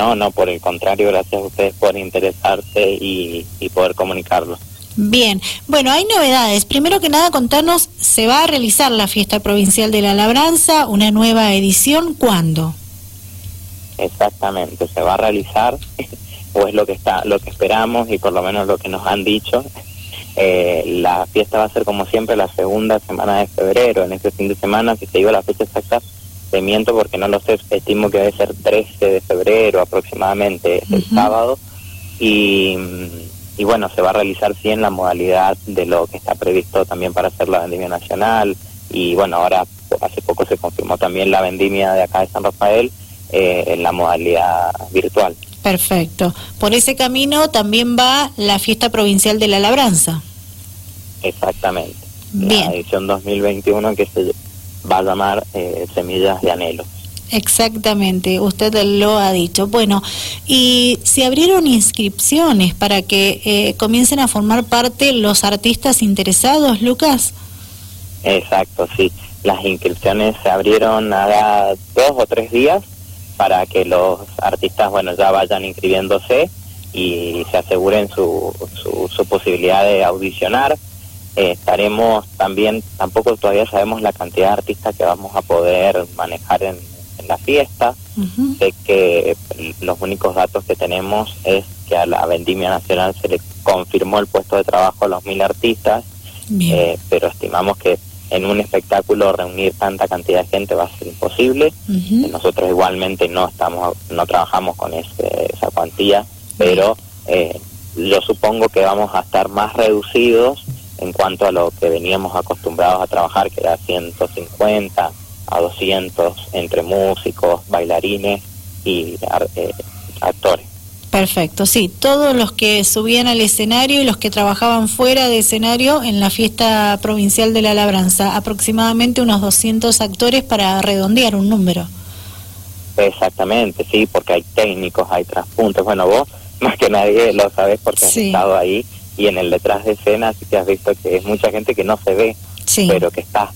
No, no, por el contrario, gracias a ustedes por interesarse y, y poder comunicarlo. Bien, bueno, hay novedades. Primero que nada, contarnos, se va a realizar la fiesta provincial de la labranza, una nueva edición, ¿cuándo? Exactamente, se va a realizar, o es lo que está, lo que esperamos y por lo menos lo que nos han dicho. Eh, la fiesta va a ser como siempre la segunda semana de febrero. En este fin de semana, si te digo la fecha exacta, te miento porque no lo sé, estimo que debe ser 13 de febrero aproximadamente, el sábado. Y, y bueno, se va a realizar sí en la modalidad de lo que está previsto también para hacer la vendimia nacional. Y bueno, ahora hace poco se confirmó también la vendimia de acá de San Rafael eh, en la modalidad virtual. Perfecto. Por ese camino también va la fiesta provincial de la labranza. Exactamente. Bien. La edición 2021 que se va a llamar eh, Semillas de Anhelo. Exactamente, usted lo ha dicho. Bueno, y se abrieron inscripciones para que eh, comiencen a formar parte los artistas interesados, Lucas. Exacto, sí. Las inscripciones se abrieron hace dos o tres días para que los artistas, bueno, ya vayan inscribiéndose y se aseguren su, su, su posibilidad de audicionar. Eh, estaremos también, tampoco todavía sabemos la cantidad de artistas que vamos a poder manejar en, en la fiesta. Ujú. Sé que los únicos datos que tenemos es que a la Vendimia Nacional se le confirmó el puesto de trabajo a los mil artistas, eh, pero estimamos que en un espectáculo reunir tanta cantidad de gente va a ser imposible. Nosotros igualmente no estamos, no trabajamos con ese, esa cuantía, pero eh, yo supongo que vamos a estar más reducidos en cuanto a lo que veníamos acostumbrados a trabajar, que era 150 a 200 entre músicos, bailarines y eh, actores. Perfecto, sí, todos los que subían al escenario y los que trabajaban fuera de escenario en la fiesta provincial de la labranza, aproximadamente unos 200 actores para redondear un número. Exactamente, sí, porque hay técnicos, hay traspuntos. Bueno, vos más que nadie lo sabes porque has Sí. estado ahí y en el detrás de escena así que has visto que es mucha gente que no se ve, Sí. pero que está.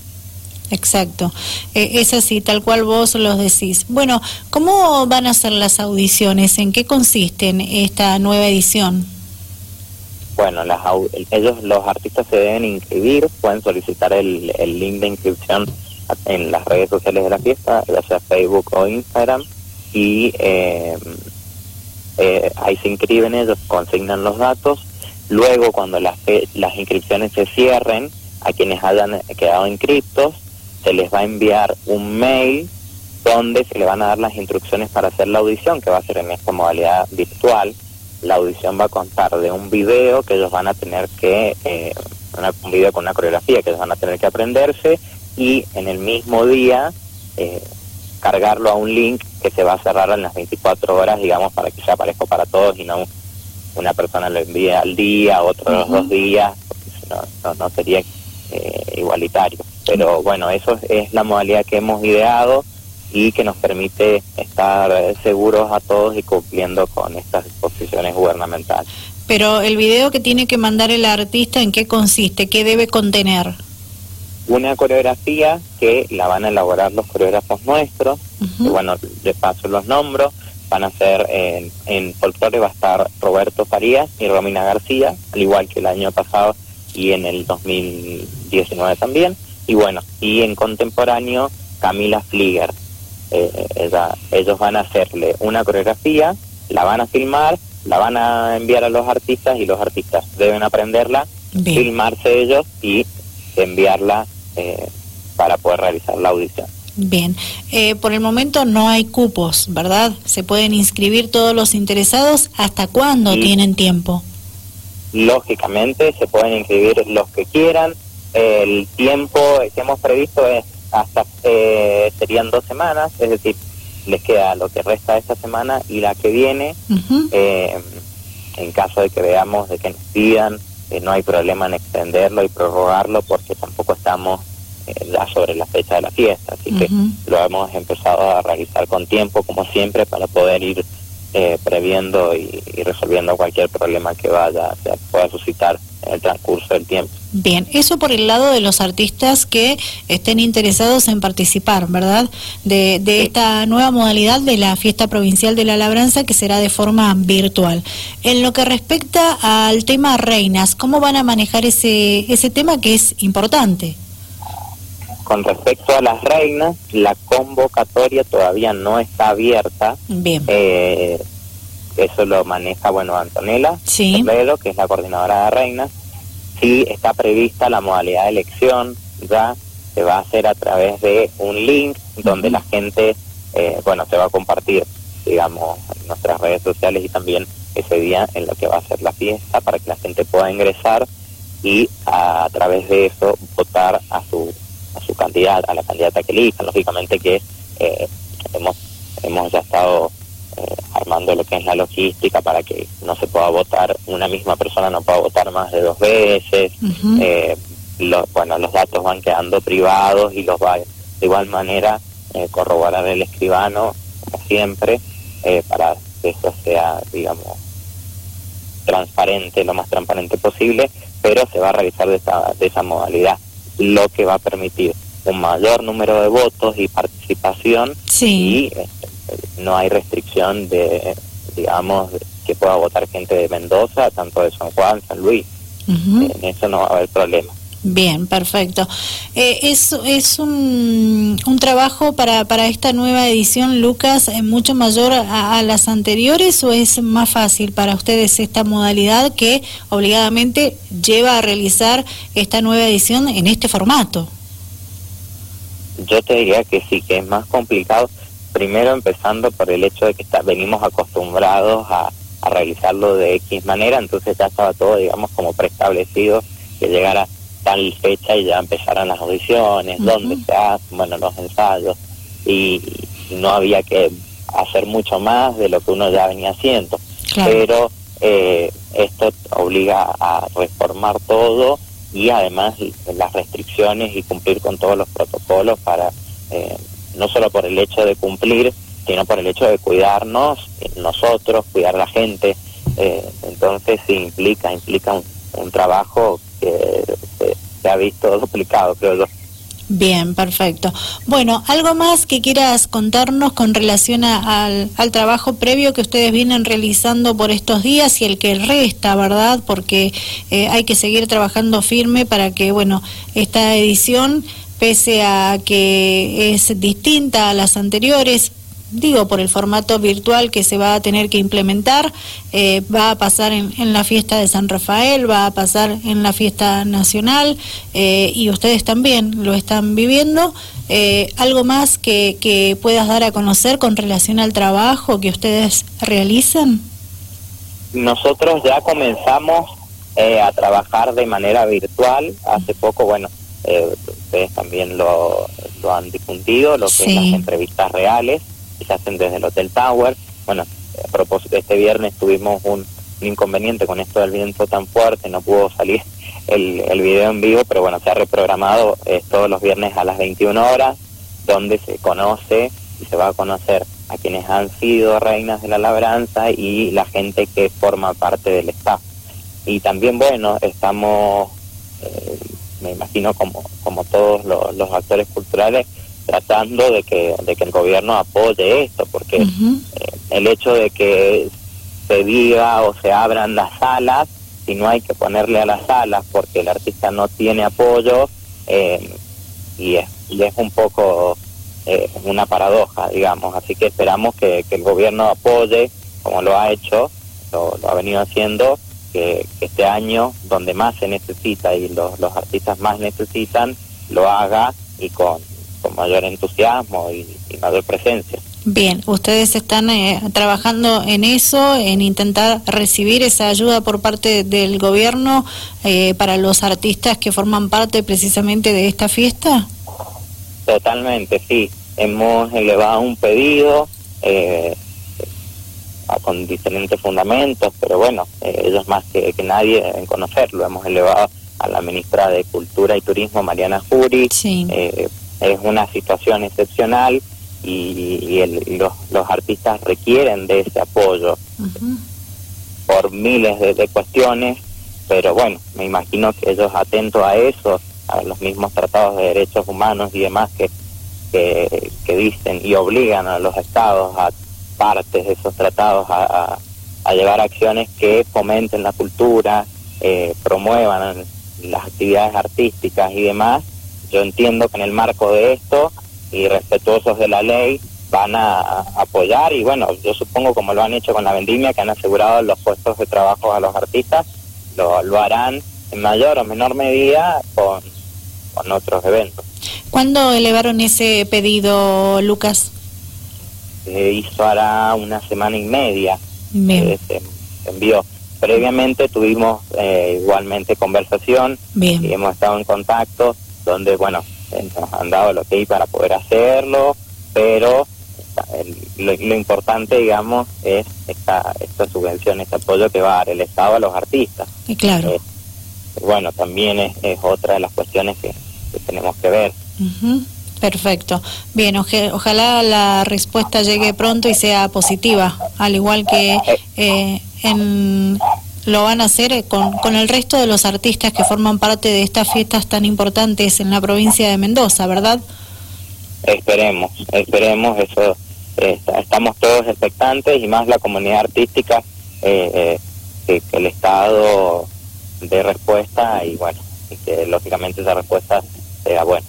Exacto, Eh, es así, tal cual vos los decís. Bueno, ¿cómo van a ser las audiciones? ¿En qué consisten esta nueva edición? Bueno, las, ellos, los artistas se deben inscribir, pueden solicitar el, el link de inscripción en las redes sociales de la fiesta, ya sea Facebook o Instagram, y eh, eh, ahí se inscriben ellos, consignan los datos, luego cuando las, las inscripciones se cierren, a quienes hayan quedado inscriptos, se les va a enviar un mail donde se le van a dar las instrucciones para hacer la audición, que va a ser en esta modalidad virtual. La audición va a contar de un video que ellos van a tener que, eh, una- un video con una coreografía que ellos van a tener que aprenderse y en el mismo día eh, cargarlo a un link que se va a cerrar en las 24 horas, digamos, para que sea parejo para todos y no una persona lo envíe al día, otro los dos días, porque si no, no, no sería eh, igualitario. Pero bueno, eso es, es la modalidad que hemos ideado y que nos permite estar seguros a todos y cumpliendo con estas disposiciones gubernamentales. Pero el video que tiene que mandar el artista, ¿en qué consiste? ¿Qué debe contener? Una coreografía que la van a elaborar los coreógrafos nuestros, que bueno, de paso los nombro, van a ser en, en folclore va a estar Roberto Farías y Romina García, al igual que el año pasado y en el 2019 también, y bueno, y en contemporáneo Camila Flieger. Eh, ella- ellos van a hacerle una coreografía, la van a filmar, la van a enviar a los artistas y los artistas deben aprenderla, Bien. filmarse ellos y enviarla eh, para poder realizar la audición. Bien, Eh, por el momento no hay cupos, ¿verdad? Se pueden inscribir todos los interesados. ¿Hasta cuándo Sí. tienen tiempo? Lógicamente se pueden inscribir los que quieran. El tiempo que hemos previsto es hasta eh, serían dos semanas, es decir, les queda lo que resta de esta semana y la que viene. Eh, en caso de que veamos de que nos pidan, eh, no hay problema en extenderlo y prorrogarlo porque tampoco estamos ya sobre la fecha de la fiesta, así que lo hemos empezado a realizar con tiempo, como siempre, para poder ir eh, previendo y, resolviendo cualquier problema que vaya, se pueda suscitar en el transcurso del tiempo. Bien, eso por el lado de los artistas que estén interesados en participar, ¿verdad? De, de esta nueva modalidad de la fiesta provincial de la labranza que será de forma virtual. En lo que respecta al tema reinas, ¿cómo van a manejar ese, ese tema que es importante? Con respecto a las reinas, la convocatoria todavía no está abierta. Bien. Eh, eso lo maneja, bueno, Antonella sí. que es la coordinadora de reinas. Sí está prevista la modalidad de elección, ya se va a hacer a través de un link donde la gente, eh, bueno, se va a compartir, digamos, en nuestras redes sociales y también ese día en lo que va a ser la fiesta para que la gente pueda ingresar y a través de eso votar a su a su candidata, a la candidata que elijan. Lógicamente que eh, hemos, hemos ya estado eh, armando lo que es la logística para que no se pueda votar, una misma persona no pueda votar más de dos veces. Eh, bueno, los datos van quedando privados y los va de igual manera corroborar el escribano, como siempre, para que eso sea, digamos, transparente, lo más transparente posible, pero se va a realizar de esa, de esa modalidad lo que va a permitir un mayor número de votos y participación y este, no hay restricción de, digamos, que pueda votar gente de Mendoza, tanto de San Juan, San Luis. En eso no va a haber problema. Bien, perfecto. Eh, ¿Es, un, un trabajo para, para esta nueva edición, Lucas, eh, mucho mayor a, las anteriores o es más fácil para ustedes esta modalidad que obligadamente lleva a realizar esta nueva edición en este formato? Yo te diría que sí, que es más complicado, primero empezando por el hecho de que está, venimos acostumbrados a, a realizarlo de X manera, entonces ya estaba todo, digamos, como preestablecido que llegara tal fecha y ya empezaron las audiciones, dónde se hacen, bueno, los ensayos, y, no había que hacer mucho más de lo que uno ya venía haciendo. Pero eh, esto obliga a reformar todo y además las restricciones y cumplir con todos los protocolos para, eh, no solo por el hecho de cumplir, sino por el hecho de cuidarnos, nosotros, cuidar a la gente. Eh, entonces sí implica, implica un, un trabajo que se, ha visto duplicado, creo yo. Bien, perfecto. Bueno, ¿algo más que quieras contarnos con relación al, al, trabajo previo que ustedes vienen realizando por estos días y el que resta, verdad? Porque eh, hay que seguir trabajando firme para que, bueno, esta edición, pese a que es distinta a las anteriores, digo por el formato virtual que se va a tener que implementar, eh, va a pasar en, la fiesta de San Rafael, va a pasar en la fiesta nacional eh, y ustedes también lo están viviendo. Eh, ¿Algo más que, que puedas dar a conocer con relación al trabajo que ustedes realizan? Nosotros ya comenzamos a trabajar de manera virtual. Hace poco, bueno, ustedes también lo, lo han difundido, lo que las entrevistas reales se hacen desde el Hotel Tower. Bueno, a propósito, este viernes tuvimos un, inconveniente con esto del viento tan fuerte, no pudo salir el, el video en vivo, pero bueno, se ha reprogramado eh, todos los viernes a las 21 horas, donde se conoce y se va a conocer a quienes han sido reinas de la labranza y la gente que forma parte del staff. Y también, bueno, estamos, eh, me imagino como, como todos los actores culturales, tratando de que, de que el gobierno apoye esto, porque eh, el hecho de que se diga o se abran las salas, si no hay que ponerle a las salas porque el artista no tiene apoyo, eh, y, es, y es un poco eh, una paradoja, digamos. Así que esperamos que, que, el gobierno apoye, como lo ha hecho, lo, ha venido haciendo, que, que, este año, donde más se necesita y los, los artistas más necesitan, lo haga y con mayor entusiasmo y, mayor presencia. Bien, ustedes están eh, trabajando en eso, en intentar recibir esa ayuda por parte del gobierno eh, para los artistas que forman parte precisamente de esta fiesta. Totalmente, sí. Hemos elevado un pedido eh, con diferentes fundamentos, pero bueno, ellos más que, nadie en conocerlo. Hemos elevado a la ministra de Cultura y Turismo, Mariana Jury, sí es una situación excepcional y, los, los artistas requieren de ese apoyo por miles de, cuestiones, pero bueno, me imagino que ellos atentos a eso, a los mismos tratados de derechos humanos y demás que, que, dicen y obligan a los estados a partes de esos tratados a, a, llevar acciones que fomenten la cultura, eh, promuevan las actividades artísticas y demás. Yo entiendo que en el marco de esto y respetuosos de la ley van a, apoyar y bueno, yo supongo como lo han hecho con la vendimia, que han asegurado los puestos de trabajo a los artistas, lo, lo harán en mayor o menor medida con, con otros eventos. ¿Cuándo elevaron ese pedido, Lucas? Se hizo hará una semana y media. Eh, se, envió. Previamente tuvimos eh, igualmente conversación y hemos estado en contacto donde, bueno, nos han dado lo que hay para poder hacerlo, pero lo, importante, digamos, es esta, esta subvención, este apoyo que va a dar el Estado a los artistas. Y claro. Eh, bueno, también es, otra de las cuestiones que, tenemos que ver. Perfecto. Bien, ojalá la respuesta llegue pronto y sea positiva, al igual que eh, eh, en lo van a hacer con, con el resto de los artistas que forman parte de estas fiestas tan importantes en la provincia de Mendoza, ¿verdad? Esperemos, esperemos, eso estamos todos expectantes y más la comunidad artística, eh, eh, que, el Estado dé respuesta y bueno, que lógicamente esa respuesta sea buena.